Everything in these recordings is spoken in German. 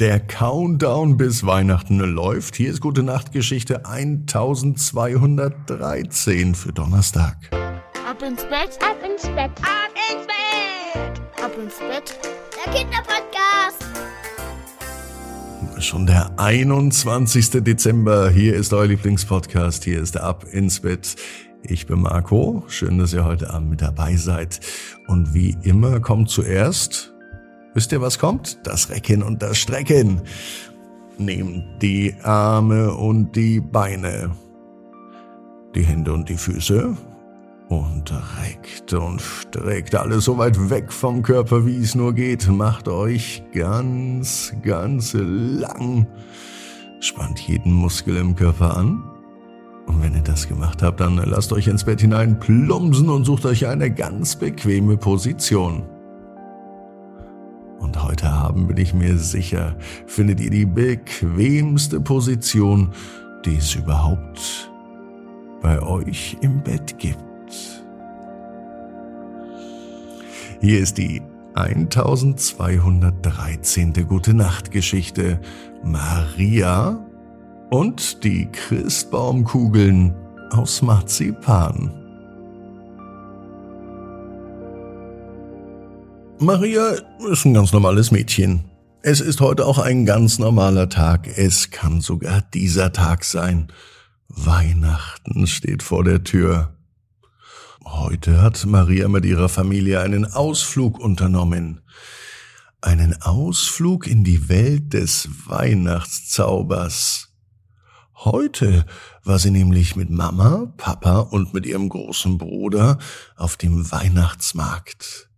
Der Countdown bis Weihnachten läuft. Hier ist Gute Nacht Geschichte 1213 für Donnerstag. Ab ins Bett, ab ins Bett, ab ins Bett, ab ins Bett. Der Kinderpodcast. Schon der 21. Dezember. Hier ist euer Lieblingspodcast. Hier ist der Ab ins Bett. Ich bin Marco. Schön, dass ihr heute Abend mit dabei seid. Und wie immer kommt zuerst Wisst ihr, was kommt? Das Recken und das Strecken. Nehmt die Arme und die Beine, die Hände und die Füße und reckt und streckt alles so weit weg vom Körper, wie es nur geht. Macht euch ganz, ganz lang. Spannt jeden Muskel im Körper an. Und wenn ihr das gemacht habt, dann lasst euch ins Bett hinein plumpsen und sucht euch eine ganz bequeme Position. Und heute Abend bin ich mir sicher, findet ihr die bequemste Position, die es überhaupt bei euch im Bett gibt. Hier ist die 1213. Gute Nacht Geschichte Maria und die Christbaumkugeln aus Marzipan. Maria ist ein ganz normales Mädchen. Es ist heute auch ein ganz normaler Tag. Es kann sogar dieser Tag sein. Weihnachten steht vor der Tür. Heute hat Maria mit ihrer Familie einen Ausflug unternommen. Einen Ausflug in die Welt des Weihnachtszaubers. Heute war sie nämlich mit Mama, Papa und mit ihrem großen Bruder auf dem Weihnachtsmarkt.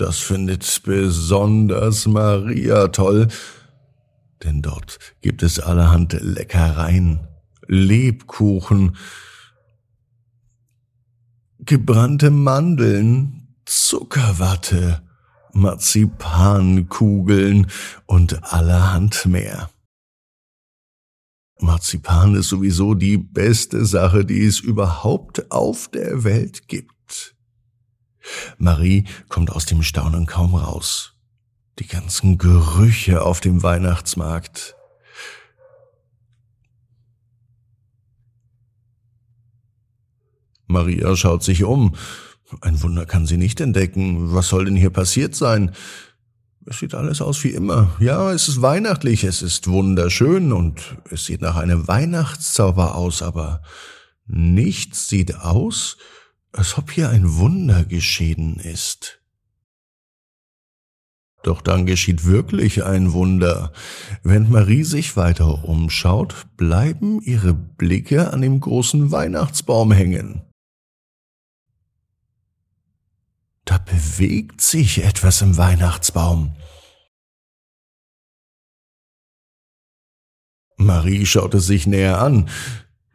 Das findet besonders Maria toll, denn dort gibt es allerhand Leckereien, Lebkuchen, gebrannte Mandeln, Zuckerwatte, Marzipankugeln und allerhand mehr. Marzipan ist sowieso die beste Sache, die es überhaupt auf der Welt gibt. Marie kommt aus dem Staunen kaum raus. Die ganzen Gerüche auf dem Weihnachtsmarkt. Maria schaut sich um. Ein Wunder kann sie nicht entdecken. Was soll denn hier passiert sein? Es sieht alles aus wie immer. Ja, es ist weihnachtlich, es ist wunderschön und es sieht nach einem Weihnachtszauber aus, aber nichts sieht aus, als ob hier ein Wunder geschehen ist. Doch dann geschieht wirklich ein Wunder. Wenn Marie sich weiter umschaut, bleiben ihre Blicke an dem großen Weihnachtsbaum hängen. Da bewegt sich etwas im Weihnachtsbaum. Marie schaute sich näher an.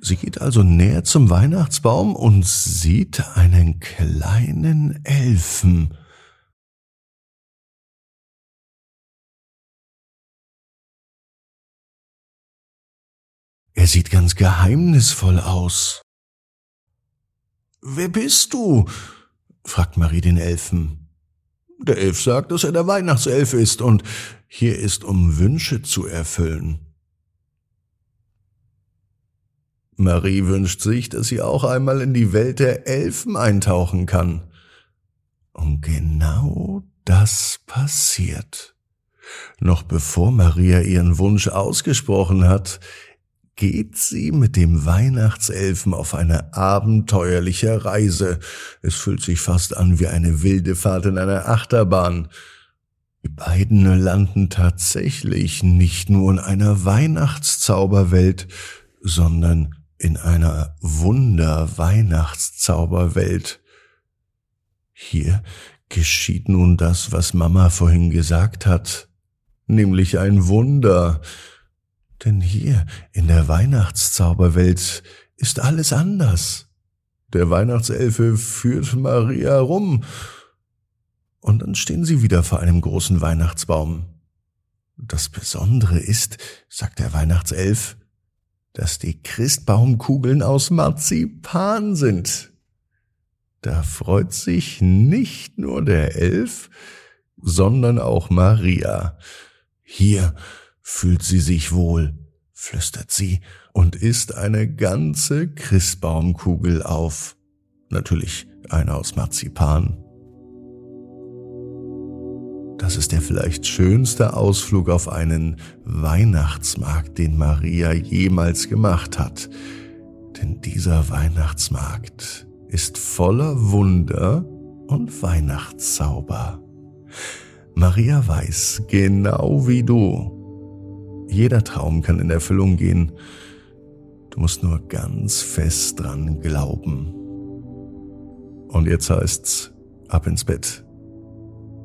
Sie geht also näher zum Weihnachtsbaum und sieht einen kleinen Elfen. Er sieht ganz geheimnisvoll aus. Wer bist du? fragt Marie den Elfen. Der Elf sagt, dass er der Weihnachtself ist und hier ist, um Wünsche zu erfüllen. Marie wünscht sich, dass sie auch einmal in die Welt der Elfen eintauchen kann. Und genau das passiert. Noch bevor Maria ihren Wunsch ausgesprochen hat, geht sie mit dem Weihnachtselfen auf eine abenteuerliche Reise. Es fühlt sich fast an wie eine wilde Fahrt in einer Achterbahn. Die beiden landen tatsächlich nicht nur in einer Weihnachtszauberwelt, sondern in einer Wunder-Weihnachtszauberwelt. Hier geschieht nun das, was Mama vorhin gesagt hat, nämlich ein Wunder. Denn hier in der Weihnachtszauberwelt ist alles anders. Der Weihnachtselfe führt Maria rum, und dann stehen sie wieder vor einem großen Weihnachtsbaum. Das Besondere ist, sagt der Weihnachtself, dass die Christbaumkugeln aus Marzipan sind. Da freut sich nicht nur der Elf, sondern auch Maria. Hier fühlt sie sich wohl, flüstert sie und isst eine ganze Christbaumkugel auf. Natürlich eine aus Marzipan. Das ist der vielleicht schönste Ausflug auf einen Weihnachtsmarkt, den Maria jemals gemacht hat. Denn dieser Weihnachtsmarkt ist voller Wunder und Weihnachtszauber. Maria weiß, genau wie du, jeder Traum kann in Erfüllung gehen. Du musst nur ganz fest dran glauben. Und jetzt heißt's, ab ins Bett.